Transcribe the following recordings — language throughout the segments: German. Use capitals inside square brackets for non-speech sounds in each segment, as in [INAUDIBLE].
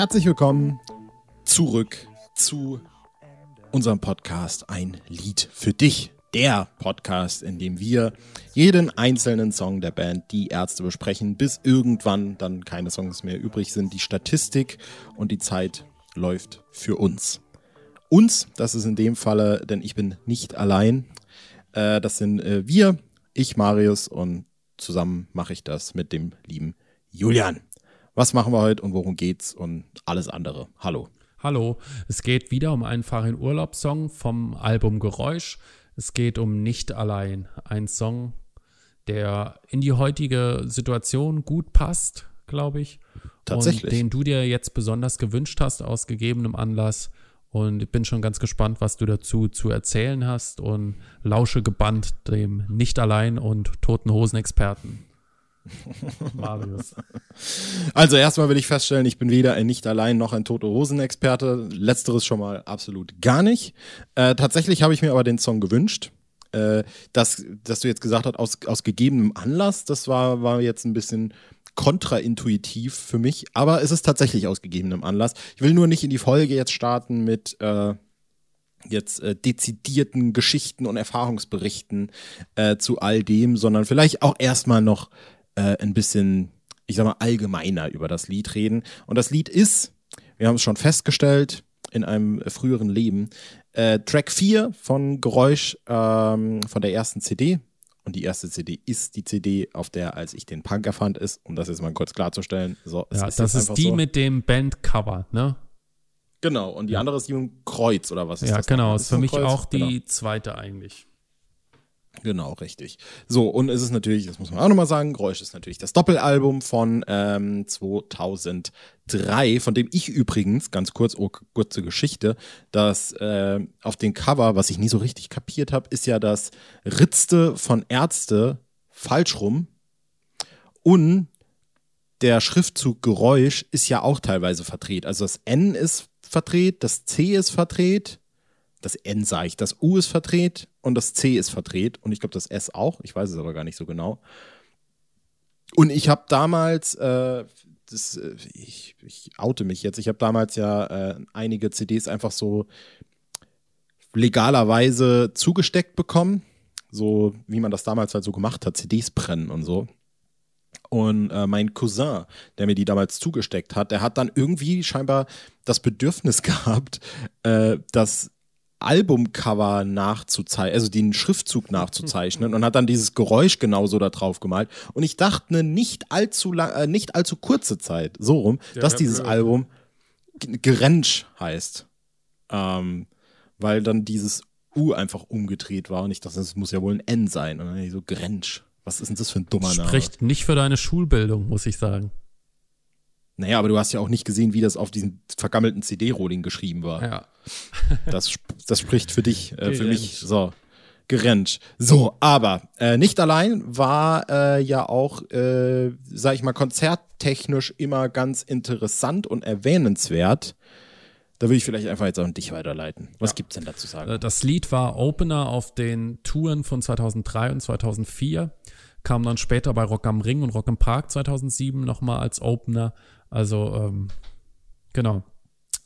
Herzlich willkommen zurück zu unserem Podcast Ein Lied für dich. Der Podcast, in dem wir jeden einzelnen Song der Band Die Ärzte besprechen, bis irgendwann dann keine Songs mehr übrig sind. Die Statistik und die Zeit läuft für uns. Uns, das ist in dem Falle, denn ich bin nicht allein. Äh, das sind äh, wir, ich, Marius und zusammen mache ich das mit dem lieben Julian. Was machen wir heute und worum geht's und alles andere. Hallo. Hallo, es geht wieder um einen Farin Urlaubssong vom Album Geräusch. Es geht um Nicht allein, ein Song, der in die heutige Situation gut passt, glaube ich. Tatsächlich. Und den du dir jetzt besonders gewünscht hast aus gegebenem Anlass. Und ich bin schon ganz gespannt, was du dazu zu erzählen hast und lausche gebannt dem Nicht allein und Toten Hosen Experten. Marius. Also erstmal will ich feststellen, ich bin weder ein nicht allein noch ein Tote Hosen Experte. Letzteres schon mal absolut gar nicht. Äh, tatsächlich habe ich mir aber den Song gewünscht. Äh, dass, dass du jetzt gesagt hast, aus, aus gegebenem Anlass, das war, war jetzt ein bisschen kontraintuitiv für mich, aber es ist tatsächlich aus gegebenem Anlass. Ich will nur nicht in die Folge jetzt starten mit äh, jetzt äh, dezidierten Geschichten und Erfahrungsberichten äh, zu all dem, sondern vielleicht auch erstmal noch äh, ein bisschen, ich sag mal, allgemeiner über das Lied reden. Und das Lied ist, wir haben es schon festgestellt, in einem früheren Leben, äh, Track 4 von Geräusch ähm, von der ersten CD. Und die erste CD ist die CD, auf der, als ich den Punk erfand, ist, um das jetzt mal kurz klarzustellen. So, ja, ist das ist die so. mit dem Bandcover, ne? Genau, und die andere ist die mit dem Kreuz, oder was ist ja, das? Ja, genau, ist für mich Kreuz? auch die genau. zweite eigentlich. Genau, richtig. So, und es ist natürlich, das muss man auch nochmal sagen, Geräusch ist natürlich das Doppelalbum von ähm, 2003, von dem ich übrigens, ganz kurz, oh, kurze Geschichte, dass äh, auf dem Cover, was ich nie so richtig kapiert habe, ist ja das Ritzte von Ärzte falsch rum und der Schriftzug Geräusch ist ja auch teilweise verdreht. Also das N ist verdreht, das C ist verdreht das N sage ich, das U ist verdreht und das C ist verdreht. Und ich glaube das S auch, ich weiß es aber gar nicht so genau. Und ich habe damals, äh, das, äh, ich, ich oute mich jetzt, ich habe damals ja äh, einige CDs einfach so legalerweise zugesteckt bekommen, so wie man das damals halt so gemacht hat, CDs brennen und so. Und äh, mein Cousin, der mir die damals zugesteckt hat, der hat dann irgendwie scheinbar das Bedürfnis [LAUGHS] gehabt, äh, dass Albumcover nachzuzeichnen, also den Schriftzug nachzuzeichnen und hat dann dieses Geräusch genauso da drauf gemalt. Und ich dachte eine nicht allzu lang, äh, nicht allzu kurze Zeit, so rum, ja, dass dieses blöd. Album Grensch heißt. Ähm, weil dann dieses U einfach umgedreht war und ich dachte, das muss ja wohl ein N sein. Und dann so Grensch. Was ist denn das für ein dummer Name? Spricht nicht für deine Schulbildung, muss ich sagen. Naja, aber du hast ja auch nicht gesehen, wie das auf diesem vergammelten CD-Rolling geschrieben war. Ja. das, das spricht für dich, äh, für mich. So. Gerennt. So, aber äh, nicht allein war äh, ja auch, äh, sag ich mal, konzerttechnisch immer ganz interessant und erwähnenswert. Da würde ich vielleicht einfach jetzt auch an dich weiterleiten. Was ja. gibt's denn dazu sagen? Äh, das Lied war Opener auf den Touren von 2003 und 2004. Kam dann später bei Rock am Ring und Rock im Park 2007 nochmal als Opener. Also, ähm, genau.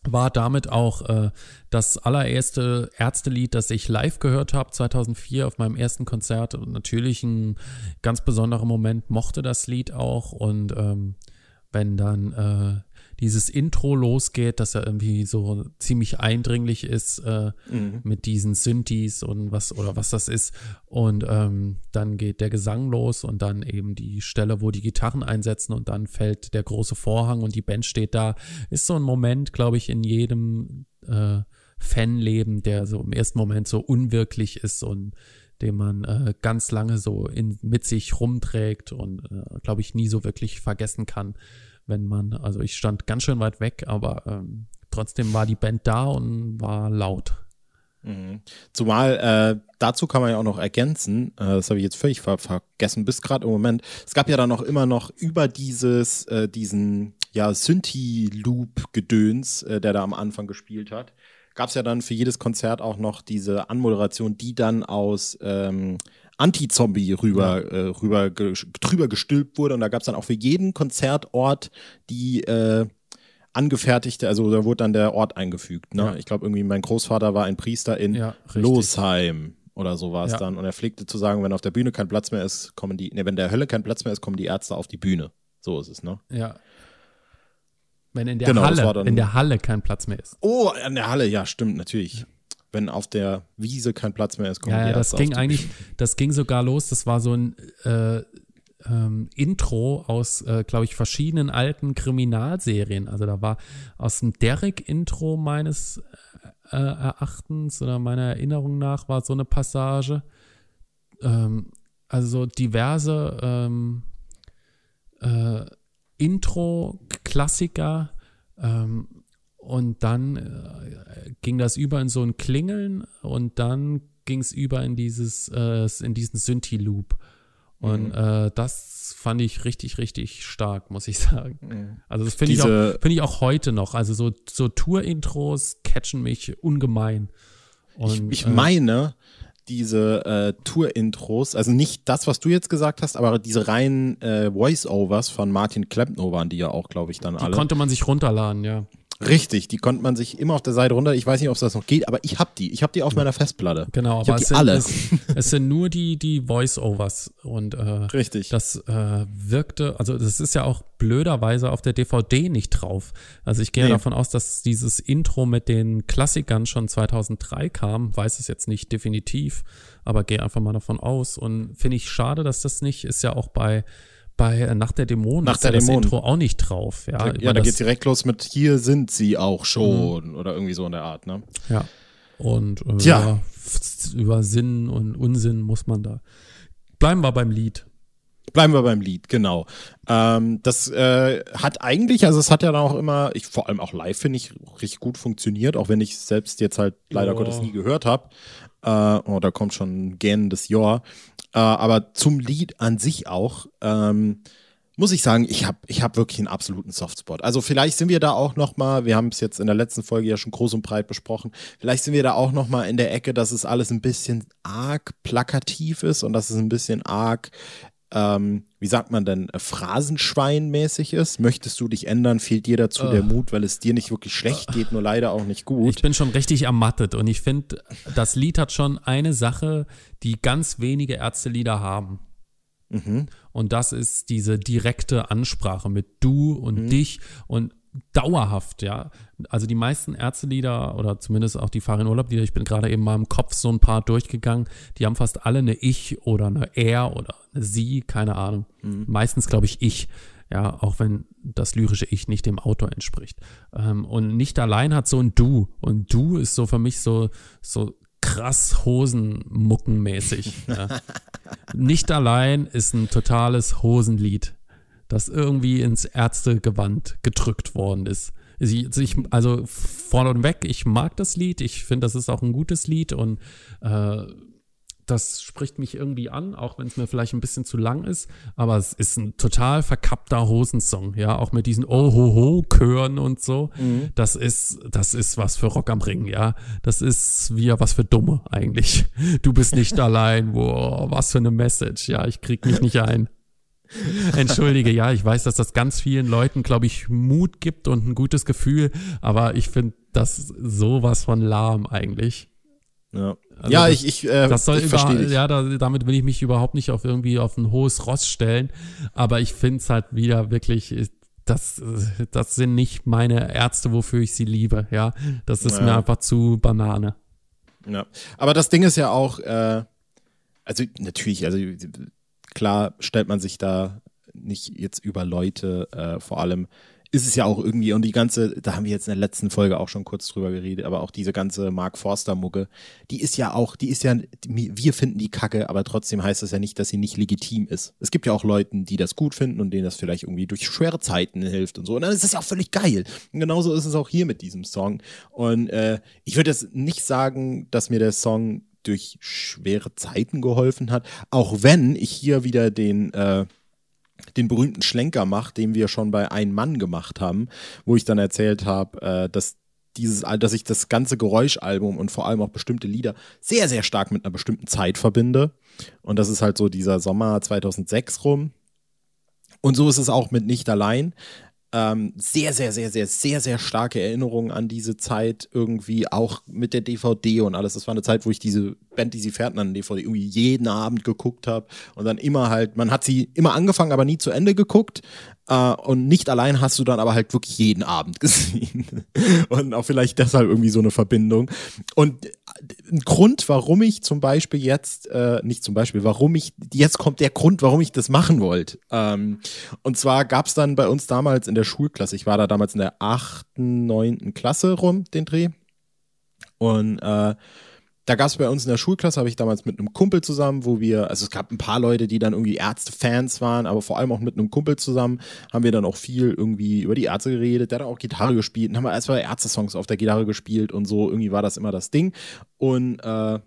War damit auch äh, das allererste Ärztelied, das ich live gehört habe, 2004 auf meinem ersten Konzert. Und natürlich ein ganz besonderer Moment, mochte das Lied auch. Und ähm, wenn dann äh, dieses Intro losgeht, das ja irgendwie so ziemlich eindringlich ist äh, mhm. mit diesen Synthes und was oder was das ist. Und ähm, dann geht der Gesang los und dann eben die Stelle, wo die Gitarren einsetzen und dann fällt der große Vorhang und die Band steht da. Ist so ein Moment, glaube ich, in jedem äh, Fanleben, der so im ersten Moment so unwirklich ist und den man äh, ganz lange so in, mit sich rumträgt und, äh, glaube ich, nie so wirklich vergessen kann wenn man, also ich stand ganz schön weit weg, aber ähm, trotzdem war die Band da und war laut. Mhm. Zumal äh, dazu kann man ja auch noch ergänzen, äh, das habe ich jetzt völlig ver vergessen, bis gerade im Moment. Es gab ja dann noch immer noch über dieses, äh, diesen ja, Synthi-Loop-Gedöns, äh, der da am Anfang gespielt hat, gab es ja dann für jedes Konzert auch noch diese Anmoderation, die dann aus ähm, Anti-Zombie rüber, ja. äh, rüber drüber gestülpt wurde. Und da gab es dann auch für jeden Konzertort die äh, angefertigte, also da wurde dann der Ort eingefügt. Ne? Ja. Ich glaube, irgendwie mein Großvater war ein Priester in ja, Losheim oder so war es ja. dann. Und er pflegte zu sagen, wenn auf der Bühne kein Platz mehr ist, kommen die, ne, wenn der Hölle kein Platz mehr ist, kommen die Ärzte auf die Bühne. So ist es, ne? Ja. Wenn in der genau, Halle, in der Halle kein Platz mehr ist. Oh, in der Halle, ja, stimmt, natürlich. Ja. Wenn auf der Wiese kein Platz mehr ist, kommen ja, die Ärzte das ging eigentlich, das ging sogar los. Das war so ein äh, ähm, Intro aus, äh, glaube ich, verschiedenen alten Kriminalserien. Also da war aus dem Derek-Intro meines äh, Erachtens oder meiner Erinnerung nach war so eine Passage. Ähm, also diverse ähm, äh, Intro-Klassiker. Ähm, und dann äh, ging das über in so ein Klingeln und dann ging es über in dieses, äh, in diesen Synthi-Loop. Und mhm. äh, das fand ich richtig, richtig stark, muss ich [LAUGHS] sagen. Mhm. Also das finde ich, auch, find ich auch heute noch. Also so, so Tour-Intros catchen mich ungemein. Und, ich, ich äh, meine, diese äh, Tour-Intros, also nicht das, was du jetzt gesagt hast, aber diese reinen äh, Voice-Overs von Martin Klempno waren die ja auch, glaube ich, dann die alle. Die konnte man sich runterladen, ja. Richtig, die konnte man sich immer auf der Seite runter. Ich weiß nicht, ob es das noch geht, aber ich habe die. Ich habe die auf meiner Festplatte. Genau, ich aber es sind, alle. Es, [LAUGHS] es, sind nur die, die Voice-Overs. Und äh, Richtig. das äh, wirkte, also das ist ja auch blöderweise auf der DVD nicht drauf. Also ich gehe nee. davon aus, dass dieses Intro mit den Klassikern schon 2003 kam. Weiß es jetzt nicht definitiv, aber gehe einfach mal davon aus. Und finde ich schade, dass das nicht, ist ja auch bei bei äh, Nach der Dämonen Nach ist der ja Dämonen. das Intro auch nicht drauf. Ja, ja da geht direkt los mit Hier sind sie auch schon mhm. oder irgendwie so in der Art, ne? Ja. Und äh, Tja. über Sinn und Unsinn muss man da. Bleiben wir beim Lied. Bleiben wir beim Lied, genau. Ähm, das äh, hat eigentlich, also es hat ja dann auch immer, ich, vor allem auch live finde ich, richtig gut funktioniert, auch wenn ich selbst jetzt halt leider oh. Gottes nie gehört habe. Äh, oh, da kommt schon ein gähnendes Jahr. Äh, aber zum Lied an sich auch, ähm, muss ich sagen, ich habe ich hab wirklich einen absoluten Softspot. Also vielleicht sind wir da auch noch mal, wir haben es jetzt in der letzten Folge ja schon groß und breit besprochen, vielleicht sind wir da auch noch mal in der Ecke, dass es alles ein bisschen arg plakativ ist und dass es ein bisschen arg ähm, wie sagt man denn, äh, Phrasenschwein-mäßig ist. Möchtest du dich ändern, fehlt dir dazu uh. der Mut, weil es dir nicht wirklich schlecht geht, nur leider auch nicht gut. Ich bin schon richtig ermattet und ich finde, das Lied hat schon eine Sache, die ganz wenige Ärztelieder haben. Mhm. Und das ist diese direkte Ansprache mit du und mhm. dich und dauerhaft, ja. Also die meisten Ärztelieder oder zumindest auch die Farin Urlaub-Lieder, ich bin gerade eben mal im Kopf so ein paar durchgegangen, die haben fast alle eine Ich oder eine Er oder eine Sie, keine Ahnung. Mhm. Meistens glaube ich Ich, ja, auch wenn das lyrische Ich nicht dem Autor entspricht. Ähm, und nicht allein hat so ein Du. Und Du ist so für mich so, so krass Hosenmuckenmäßig. ja. [LAUGHS] Nicht allein ist ein totales Hosenlied das irgendwie ins Ärztegewand gedrückt worden ist. Ich, also vorneweg, ich mag das Lied, ich finde, das ist auch ein gutes Lied und äh, das spricht mich irgendwie an, auch wenn es mir vielleicht ein bisschen zu lang ist, aber es ist ein total verkappter Hosensong, ja, auch mit diesen Ohoho-Chören und so. Mhm. Das ist, das ist was für Rock am Ring, ja. Das ist wie was für Dumme eigentlich. Du bist nicht [LAUGHS] allein, boah, was für eine Message, ja, ich krieg mich nicht ein. [LAUGHS] Entschuldige, ja, ich weiß, dass das ganz vielen Leuten, glaube ich, Mut gibt und ein gutes Gefühl, aber ich finde das sowas von lahm eigentlich. Ja, also ja das, ich, ich, äh, das soll ich über, Ja, da, damit will ich mich überhaupt nicht auf irgendwie auf ein hohes Ross stellen, aber ich finde es halt wieder wirklich, das, das sind nicht meine Ärzte, wofür ich sie liebe, ja. Das ist ja. mir einfach zu Banane. Ja, aber das Ding ist ja auch, äh, also natürlich, also klar stellt man sich da nicht jetzt über Leute, äh, vor allem ist es ja auch irgendwie, und die ganze, da haben wir jetzt in der letzten Folge auch schon kurz drüber geredet, aber auch diese ganze Mark Forster-Mucke, die ist ja auch, die ist ja, wir finden die kacke, aber trotzdem heißt das ja nicht, dass sie nicht legitim ist. Es gibt ja auch Leute, die das gut finden und denen das vielleicht irgendwie durch schwere Zeiten hilft und so. Und dann ist das ja auch völlig geil. Und genauso ist es auch hier mit diesem Song. Und äh, ich würde jetzt nicht sagen, dass mir der Song durch schwere Zeiten geholfen hat. Auch wenn ich hier wieder den, äh, den berühmten Schlenker mache, den wir schon bei Ein Mann gemacht haben, wo ich dann erzählt habe, äh, dass dieses, dass ich das ganze Geräuschalbum und vor allem auch bestimmte Lieder sehr, sehr stark mit einer bestimmten Zeit verbinde. Und das ist halt so dieser Sommer 2006 rum. Und so ist es auch mit Nicht allein. Ähm, sehr, sehr, sehr, sehr, sehr, sehr starke Erinnerungen an diese Zeit irgendwie, auch mit der DVD und alles. Das war eine Zeit, wo ich diese Band, die sie fährten an DVD irgendwie jeden Abend geguckt habe und dann immer halt, man hat sie immer angefangen, aber nie zu Ende geguckt. Uh, und nicht allein hast du dann aber halt wirklich jeden Abend [LAUGHS] gesehen. und auch vielleicht deshalb irgendwie so eine Verbindung. Und ein Grund, warum ich zum Beispiel jetzt, äh, nicht zum Beispiel, warum ich, jetzt kommt der Grund, warum ich das machen wollte. Ähm, und zwar gab es dann bei uns damals in der Schulklasse, ich war da damals in der achten, neunten Klasse rum, den Dreh. Und äh, da gab es bei uns in der Schulklasse, habe ich damals mit einem Kumpel zusammen, wo wir, also es gab ein paar Leute, die dann irgendwie Ärzte-Fans waren, aber vor allem auch mit einem Kumpel zusammen haben wir dann auch viel irgendwie über die Ärzte geredet. Der hat auch Gitarre gespielt und haben wir erstmal Ärzte-Songs auf der Gitarre gespielt und so. Irgendwie war das immer das Ding. Und äh,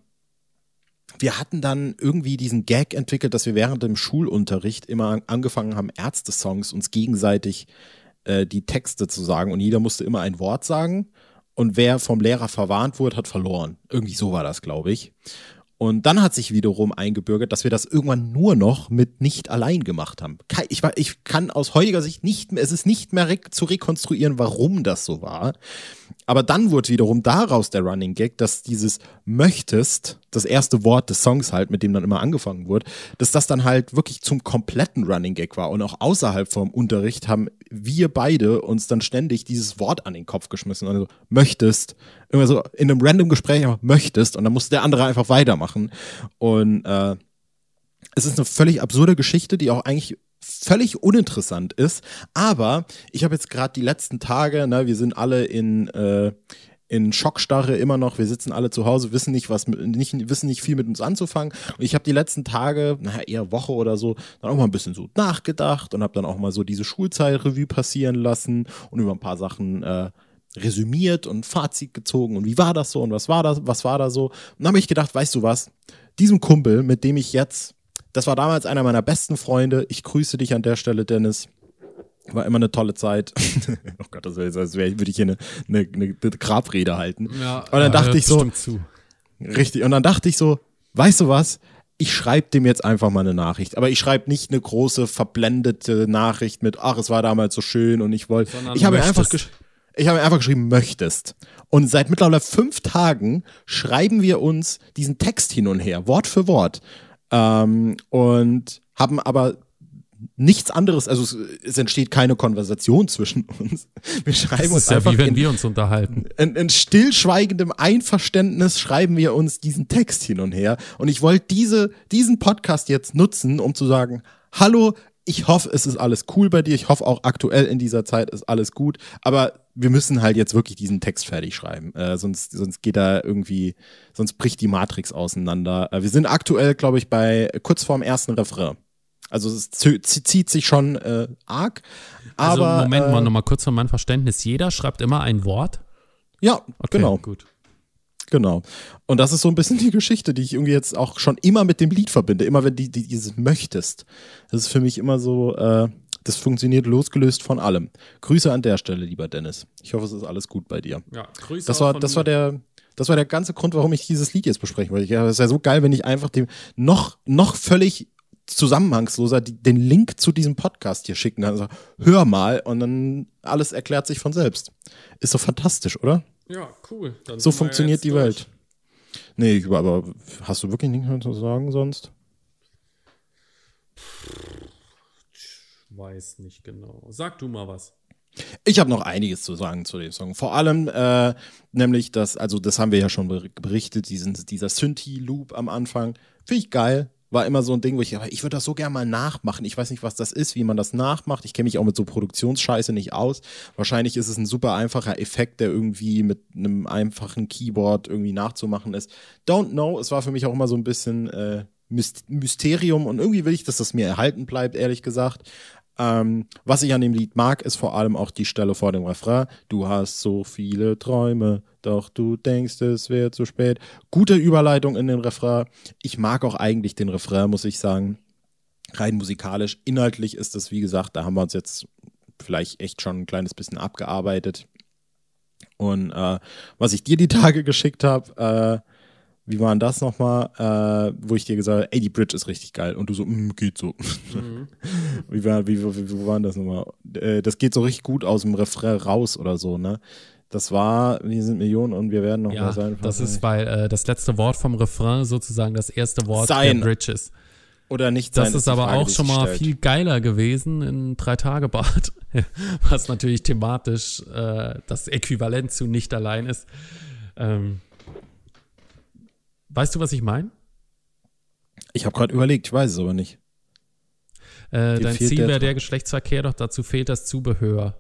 wir hatten dann irgendwie diesen Gag entwickelt, dass wir während dem Schulunterricht immer angefangen haben, Ärzte-Songs uns gegenseitig äh, die Texte zu sagen und jeder musste immer ein Wort sagen und wer vom Lehrer verwarnt wurde, hat verloren. Irgendwie so war das, glaube ich. Und dann hat sich wiederum eingebürgert, dass wir das irgendwann nur noch mit nicht allein gemacht haben. Ich, ich kann aus heutiger Sicht nicht mehr, es ist nicht mehr zu rekonstruieren, warum das so war. Aber dann wurde wiederum daraus der Running Gag, dass dieses möchtest, das erste Wort des Songs halt, mit dem dann immer angefangen wurde, dass das dann halt wirklich zum kompletten Running Gag war. Und auch außerhalb vom Unterricht haben wir beide uns dann ständig dieses Wort an den Kopf geschmissen. Also möchtest, immer so in einem random Gespräch einfach möchtest und dann musste der andere einfach weitermachen. Und äh, es ist eine völlig absurde Geschichte, die auch eigentlich völlig uninteressant ist. Aber ich habe jetzt gerade die letzten Tage, ne, wir sind alle in, äh, in Schockstarre immer noch. Wir sitzen alle zu Hause, wissen nicht, was nicht, wissen nicht viel mit uns anzufangen. Und ich habe die letzten Tage, naja, eher Woche oder so, dann auch mal ein bisschen so nachgedacht und habe dann auch mal so diese Schulzeitrevue passieren lassen und über ein paar Sachen äh, resümiert und Fazit gezogen und wie war das so und was war das, was war da so. Und dann habe ich gedacht, weißt du was, diesem Kumpel, mit dem ich jetzt das war damals einer meiner besten Freunde. Ich grüße dich an der Stelle, Dennis. War immer eine tolle Zeit. [LAUGHS] oh Gott, das wäre, als wäre, würde ich hier eine, eine, eine Grabrede halten. Ja, und dann ja, dachte ich so, zu. richtig. Und dann dachte ich so, weißt du was? Ich schreibe dem jetzt einfach mal eine Nachricht. Aber ich schreibe nicht eine große verblendete Nachricht mit, ach, es war damals so schön und ich wollte. Ich habe einfach ich habe einfach geschrieben, möchtest. Und seit mittlerweile fünf Tagen schreiben wir uns diesen Text hin und her, Wort für Wort. Ähm, und haben aber nichts anderes, also es, es, entsteht keine Konversation [LAUGHS] zwischen uns. Wir schreiben uns ja einfach wie wenn in, wir uns unterhalten. In, in, stillschweigendem Einverständnis schreiben wir uns diesen Text hin und her. Und ich wollte diese, diesen Podcast jetzt nutzen, um zu sagen, hallo, ich hoffe, es ist alles cool bei dir. Ich hoffe auch aktuell in dieser Zeit ist alles gut. Aber wir müssen halt jetzt wirklich diesen Text fertig schreiben. Äh, sonst, sonst geht da irgendwie, sonst bricht die Matrix auseinander. Äh, wir sind aktuell, glaube ich, bei kurz vorm ersten Refrain. Also es zieht sich schon äh, arg. Also aber, Moment mal, äh, nochmal kurz von meinem Verständnis. Jeder schreibt immer ein Wort? Ja, okay, genau. Gut. Genau. Und das ist so ein bisschen die Geschichte, die ich irgendwie jetzt auch schon immer mit dem Lied verbinde. Immer wenn die, die dieses möchtest. Das ist für mich immer so, äh, das funktioniert losgelöst von allem. Grüße an der Stelle, lieber Dennis. Ich hoffe, es ist alles gut bei dir. Ja, Grüße. Das war, das war der, das war der ganze Grund, warum ich dieses Lied jetzt besprechen wollte. Ja, es ist ja so geil, wenn ich einfach dem noch, noch völlig zusammenhangsloser den Link zu diesem Podcast hier schicken kann. Also, hör mal und dann alles erklärt sich von selbst. Ist doch fantastisch, oder? Ja, cool. Dann so funktioniert die durch. Welt. Nee, aber hast du wirklich nichts mehr zu sagen sonst? Weiß nicht genau. Sag du mal was. Ich habe noch einiges zu sagen zu dem Song. Vor allem äh, nämlich das, also das haben wir ja schon berichtet, diesen, dieser Synthi-Loop am Anfang. Finde ich geil. War immer so ein Ding, wo ich, aber ich würde das so gerne mal nachmachen. Ich weiß nicht, was das ist, wie man das nachmacht. Ich kenne mich auch mit so Produktionsscheiße nicht aus. Wahrscheinlich ist es ein super einfacher Effekt, der irgendwie mit einem einfachen Keyboard irgendwie nachzumachen ist. Don't know. Es war für mich auch immer so ein bisschen äh, Mysterium und irgendwie will ich, dass das mir erhalten bleibt, ehrlich gesagt. Ähm, was ich an dem Lied mag, ist vor allem auch die Stelle vor dem Refrain. Du hast so viele Träume, doch du denkst, es wäre zu spät. Gute Überleitung in den Refrain. Ich mag auch eigentlich den Refrain, muss ich sagen. Rein musikalisch. Inhaltlich ist das, wie gesagt, da haben wir uns jetzt vielleicht echt schon ein kleines bisschen abgearbeitet. Und äh, was ich dir die Tage geschickt habe, äh, wie war denn das nochmal, äh, wo ich dir gesagt habe, ey, die Bridge ist richtig geil. Und du so, mm, geht so. Mhm. [LAUGHS] [LAUGHS] wie, war, wie, wie, wie war denn das nochmal? Äh, das geht so richtig gut aus dem Refrain raus oder so, ne? Das war, wir sind Millionen und wir werden noch ja, mal sein. Das ist, weil äh, das letzte Wort vom Refrain sozusagen das erste Wort sein. der Bridge ist. Oder nicht sein. Das ist, ist aber Frage, auch schon mal stellt. viel geiler gewesen in drei Tage Bad, [LAUGHS] was natürlich thematisch äh, das Äquivalent zu nicht allein ist. Ähm, Weißt du, was ich meine? Ich habe gerade überlegt, ich weiß es aber nicht. Äh, dein Ziel wäre der Geschlechtsverkehr, doch dazu fehlt das Zubehör.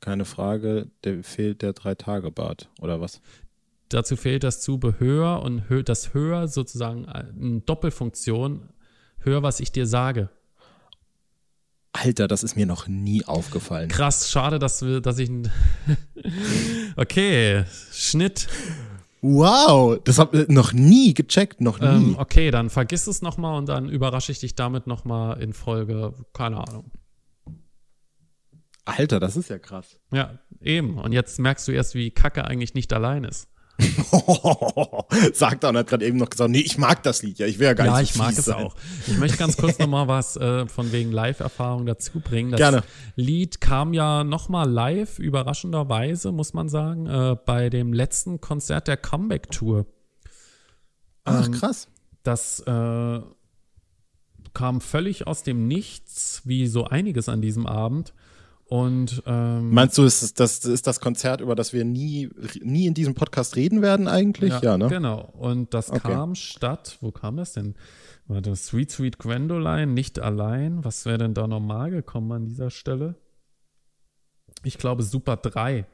Keine Frage, der fehlt der Drei-Tage-Bart, oder was? Dazu fehlt das Zubehör und das Hör sozusagen eine Doppelfunktion. Hör, was ich dir sage. Alter, das ist mir noch nie aufgefallen. Krass, schade, dass, wir, dass ich. [LAUGHS] okay, Schnitt. Wow, das hab ich noch nie gecheckt, noch nie. Ähm, okay, dann vergiss es nochmal und dann überrasche ich dich damit nochmal in Folge, keine Ahnung. Alter, das ist ja krass. Ja, eben. Und jetzt merkst du erst, wie Kacke eigentlich nicht allein ist. [LAUGHS] Sagt er und hat gerade eben noch gesagt, nee, ich mag das Lied ja, ich wäre ja gar ja, nicht so Ja, ich mag es sein. auch. Ich möchte ganz kurz nochmal was äh, von wegen Live-Erfahrung dazu bringen. Das Gerne. Lied kam ja nochmal live, überraschenderweise, muss man sagen, äh, bei dem letzten Konzert der Comeback-Tour. Ach, ähm, krass. Das äh, kam völlig aus dem Nichts, wie so einiges an diesem Abend. Und ähm, meinst du, ist das, ist das Konzert, über das wir nie, nie in diesem Podcast reden werden eigentlich? Ja, ja ne? Genau. Und das okay. kam statt, wo kam das denn? Warte, Sweet Sweet Gwendoline, nicht allein. Was wäre denn da normal gekommen an dieser Stelle? Ich glaube Super 3.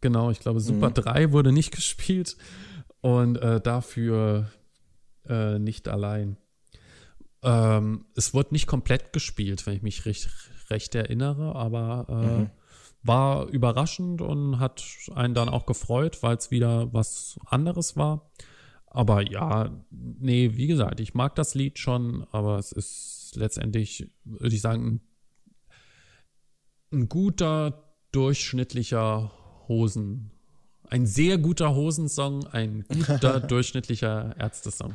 Genau, ich glaube Super mhm. 3 wurde nicht [LAUGHS] gespielt und äh, dafür äh, nicht allein. Ähm, es wurde nicht komplett gespielt, wenn ich mich richtig, recht erinnere, aber äh, mhm. war überraschend und hat einen dann auch gefreut, weil es wieder was anderes war. Aber ja, nee, wie gesagt, ich mag das Lied schon, aber es ist letztendlich, würde ich sagen, ein guter, durchschnittlicher Hosen. Ein sehr guter Hosensong, ein guter, [LAUGHS] durchschnittlicher Ärztesong.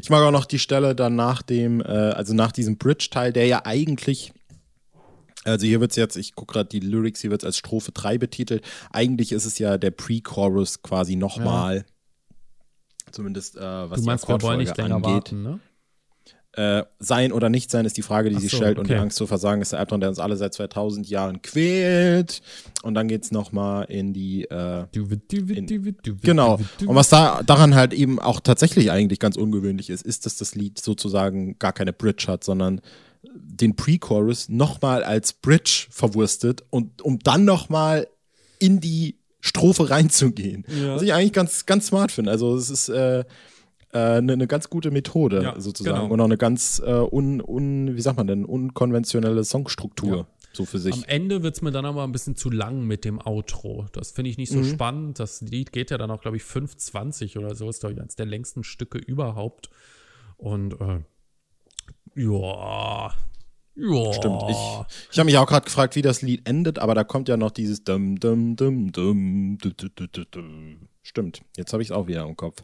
Ich mag auch noch die Stelle dann nach dem, äh, also nach diesem Bridge-Teil, der ja eigentlich also hier wird es jetzt, ich gucke gerade die Lyrics, hier wird es als Strophe 3 betitelt. Eigentlich ist es ja der Pre-Chorus quasi nochmal. Ja. Zumindest äh, was du meinst, die Akkordfolge nicht länger angeht. Warten, ne? Äh, sein oder nicht sein ist die Frage, die so, sich stellt. Okay. Und die Angst zu versagen ist der Albtraum, der uns alle seit 2000 Jahren quält. Und dann geht es nochmal in die. Äh, in, genau. Und was da daran halt eben auch tatsächlich eigentlich ganz ungewöhnlich ist, ist, dass das Lied sozusagen gar keine Bridge hat, sondern den Pre-Chorus nochmal als Bridge verwurstet und um dann nochmal in die Strophe reinzugehen. Ja. Was ich eigentlich ganz, ganz smart finde. Also es ist äh, eine, eine ganz gute Methode ja, sozusagen genau. und auch eine ganz äh, un, un, wie sagt man denn, unkonventionelle Songstruktur. Ja. So für sich. Am Ende wird es mir dann aber ein bisschen zu lang mit dem Outro. Das finde ich nicht so mhm. spannend. Das Lied geht ja dann auch, glaube ich, 5,20 oder so. Ist, glaube ich, eines der längsten Stücke überhaupt. Und äh, ja. Ja. Stimmt. Ich, ich habe mich auch gerade gefragt, wie das Lied endet, aber da kommt ja noch dieses dum dum dum dum. dum Stimmt. Jetzt habe ich es auch wieder im Kopf.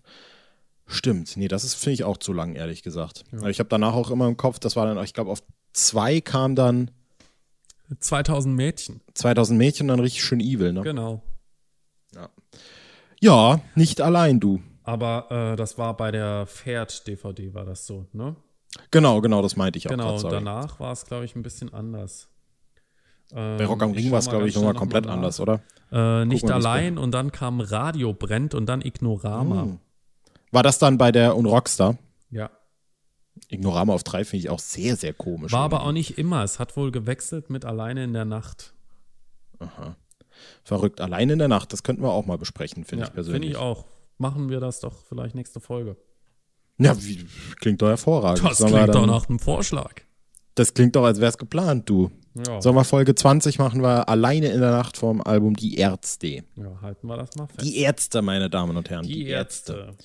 Stimmt. Nee, das ist finde ich auch zu lang, ehrlich gesagt. Ja. Ich habe danach auch immer im Kopf, das war dann, ich glaube, auf zwei kam dann 2000 Mädchen. 2000 Mädchen dann richtig schön evil, ne? Genau. Ja. Ja, nicht allein, du. Aber äh, das war bei der Pferd-DVD, war das so, ne? Genau, genau, das meinte ich auch. Genau, grad, danach war es, glaube ich, ein bisschen anders. Ähm, Bei Rock am Ring war es, glaube ich, nochmal komplett noch anders, oder? Äh, nicht allein und dann kam Radio brennt und dann Ignorama. Hm. War das dann bei der Unrockstar? Ja. Ignorama auf drei finde ich auch sehr, sehr komisch. War aber auch nicht immer. Es hat wohl gewechselt mit Alleine in der Nacht. Aha. Verrückt. Alleine in der Nacht, das könnten wir auch mal besprechen, finde ja, ich persönlich. Finde ich auch. Machen wir das doch vielleicht nächste Folge. Ja, wie, klingt doch hervorragend. Das Sollen klingt doch nach einem Vorschlag. Das klingt doch, als wäre es geplant, du. Ja. Sollen wir Folge 20 machen wir alleine in der Nacht vom Album Die Ärzte. Ja, halten wir das mal fest. Die Ärzte, meine Damen und Herren. Die, die Ärzte. Ärzte.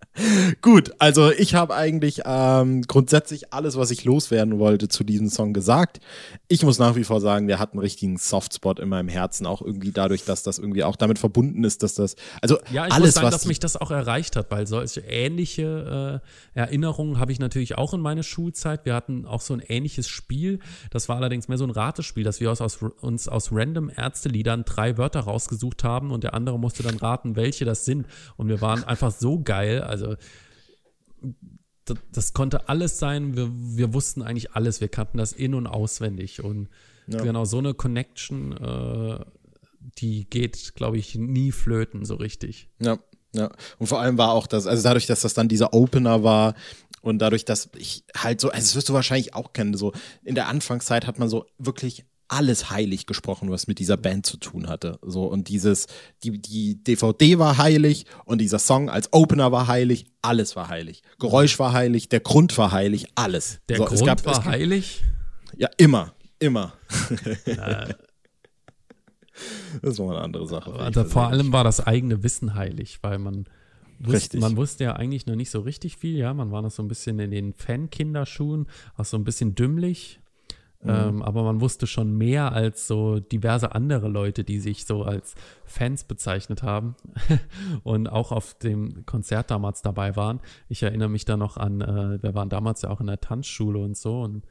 Gut, also ich habe eigentlich ähm, grundsätzlich alles, was ich loswerden wollte zu diesem Song gesagt. Ich muss nach wie vor sagen, der hat einen richtigen Softspot in meinem Herzen, auch irgendwie dadurch, dass das irgendwie auch damit verbunden ist, dass das, also ja, ich alles, muss sagen, was dass mich das auch erreicht hat, weil solche ähnliche äh, Erinnerungen habe ich natürlich auch in meiner Schulzeit. Wir hatten auch so ein ähnliches Spiel, das war allerdings mehr so ein Ratespiel, dass wir aus, aus, uns aus random Ärzteliedern drei Wörter rausgesucht haben und der andere musste dann raten, welche das sind. Und wir waren einfach so geil, also das, das, konnte alles sein. Wir, wir wussten eigentlich alles. Wir kannten das in- und auswendig. Und ja. genau so eine Connection, äh, die geht, glaube ich, nie flöten so richtig. Ja, ja. Und vor allem war auch das, also dadurch, dass das dann dieser Opener war, und dadurch, dass ich halt so, also das wirst du wahrscheinlich auch kennen, so in der Anfangszeit hat man so wirklich alles heilig gesprochen, was mit dieser Band zu tun hatte. So und dieses, die, die DVD war heilig und dieser Song als Opener war heilig, alles war heilig. Geräusch war heilig, der Grund war heilig, alles. Der so, Grund gab, war gab, heilig? Ja, immer, immer. Äh. [LAUGHS] das war mal eine andere Sache. Also vor allem war das eigene Wissen heilig, weil man wusste, man wusste ja eigentlich noch nicht so richtig viel, ja. Man war noch so ein bisschen in den Fan-Kinderschuhen, auch so ein bisschen dümmlich Mhm. Ähm, aber man wusste schon mehr als so diverse andere Leute, die sich so als Fans bezeichnet haben [LAUGHS] und auch auf dem Konzert damals dabei waren. Ich erinnere mich da noch an, äh, wir waren damals ja auch in der Tanzschule und so und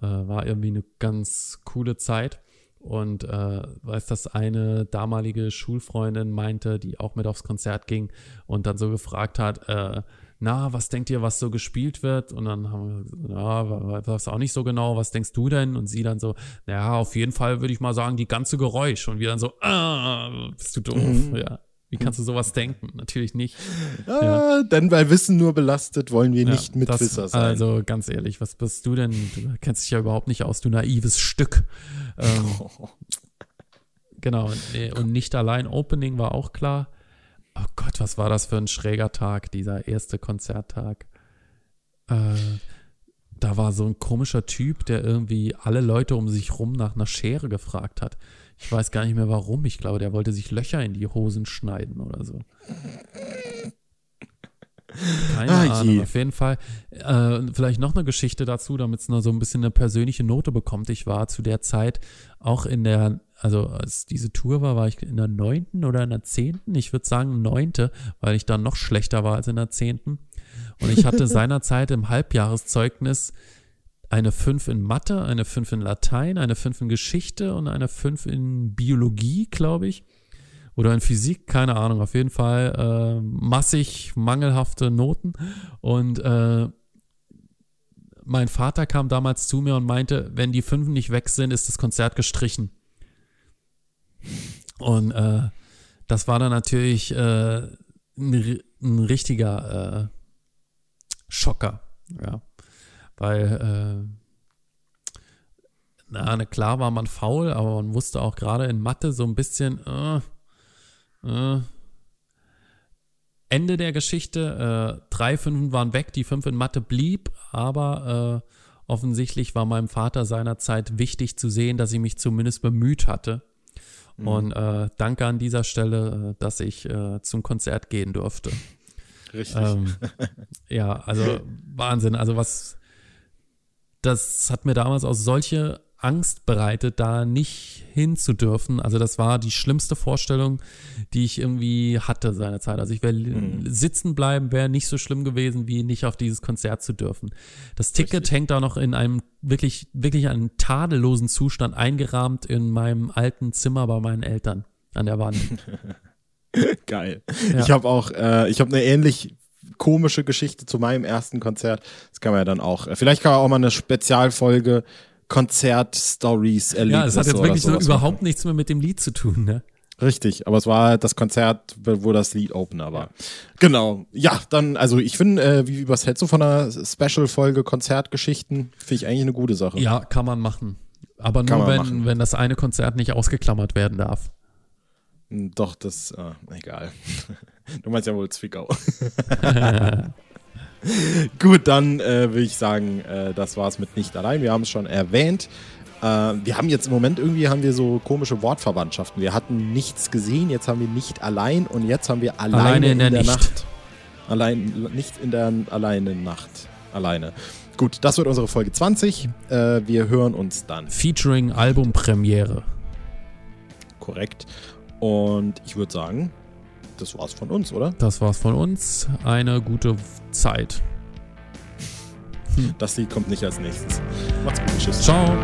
äh, war irgendwie eine ganz coole Zeit. Und äh, weiß, dass eine damalige Schulfreundin meinte, die auch mit aufs Konzert ging und dann so gefragt hat, äh, na, was denkt ihr, was so gespielt wird? Und dann haben wir, ja, weiß auch nicht so genau, was denkst du denn? Und sie dann so, ja, auf jeden Fall würde ich mal sagen, die ganze Geräusch. Und wir dann so, ah, bist du doof, mhm. ja. Wie kannst du sowas denken? Natürlich nicht. Ah, ja. Denn bei Wissen nur belastet wollen wir ja, nicht Mitwisser sein. Also ganz ehrlich, was bist du denn? Du kennst dich ja überhaupt nicht aus, du naives Stück. Ähm, [LAUGHS] genau, und nicht allein Opening war auch klar. Oh Gott, was war das für ein schräger Tag, dieser erste Konzerttag. Äh, da war so ein komischer Typ, der irgendwie alle Leute um sich rum nach einer Schere gefragt hat. Ich weiß gar nicht mehr warum. Ich glaube, der wollte sich Löcher in die Hosen schneiden oder so. Keine ah, Ahnung. Je. Auf jeden Fall. Äh, vielleicht noch eine Geschichte dazu, damit es noch so ein bisschen eine persönliche Note bekommt. Ich war zu der Zeit auch in der also als diese Tour war, war ich in der neunten oder in der zehnten. Ich würde sagen neunte, weil ich dann noch schlechter war als in der zehnten. Und ich hatte [LAUGHS] seinerzeit im Halbjahreszeugnis eine 5 in Mathe, eine 5 in Latein, eine 5 in Geschichte und eine 5 in Biologie, glaube ich. Oder in Physik, keine Ahnung. Auf jeden Fall äh, massig mangelhafte Noten. Und äh, mein Vater kam damals zu mir und meinte, wenn die Fünfen nicht weg sind, ist das Konzert gestrichen. Und äh, das war dann natürlich äh, ein, ein, richtiger äh, Schocker, ja. Weil, äh, na, klar war man faul, aber man wusste auch gerade in Mathe so ein bisschen, äh, Ende der Geschichte, äh, drei Fünfen waren weg, die fünf in Mathe blieb, aber äh, offensichtlich war meinem Vater seinerzeit wichtig zu sehen, dass ich mich zumindest bemüht hatte. Mhm. Und äh, danke an dieser Stelle, äh, dass ich äh, zum Konzert gehen durfte. Richtig. Ähm, ja, also [LAUGHS] Wahnsinn. Also was, das hat mir damals auch solche Angst bereitet, da nicht hin zu dürfen. Also das war die schlimmste Vorstellung, die ich irgendwie hatte seinerzeit. Also ich wäre mhm. sitzen bleiben, wäre nicht so schlimm gewesen, wie nicht auf dieses Konzert zu dürfen. Das Ticket Richtig. hängt da noch in einem wirklich, wirklich einen tadellosen Zustand eingerahmt in meinem alten Zimmer bei meinen Eltern an der Wand. [LAUGHS] Geil. Ja. Ich habe auch, äh, ich habe eine ähnlich komische Geschichte zu meinem ersten Konzert. Das kann man ja dann auch. Äh, vielleicht kann man auch mal eine Spezialfolge Konzert-Stories erlebt. Ja, es hat jetzt wirklich so überhaupt nichts mehr mit dem Lied zu tun, ne? Richtig, aber es war das Konzert, wo das Lied Opener war. Ja. Genau. Ja, dann, also ich finde, äh, wie, was hältst du von einer Special-Folge Konzertgeschichten? Finde ich eigentlich eine gute Sache. Ja, kann man machen. Aber nur wenn, machen. wenn das eine Konzert nicht ausgeklammert werden darf. Doch, das, äh, egal. [LAUGHS] Du meinst ja wohl Zwickau. [LAUGHS] [LAUGHS] [LAUGHS] Gut, dann äh, will ich sagen, äh, das war's mit nicht allein. Wir haben es schon erwähnt. Äh, wir haben jetzt im Moment irgendwie haben wir so komische Wortverwandtschaften. Wir hatten nichts gesehen, jetzt haben wir nicht allein und jetzt haben wir alleine, alleine in, der, in der Nacht. Allein, nicht in der alleine Nacht. Alleine. Gut, das wird unsere Folge 20. Äh, wir hören uns dann. Featuring Albumpremiere. Korrekt. Und ich würde sagen, das war's von uns, oder? Das war's von uns. Eine gute Zeit. Das Lied kommt nicht als nächstes. Macht's gut. Tschüss. Ciao.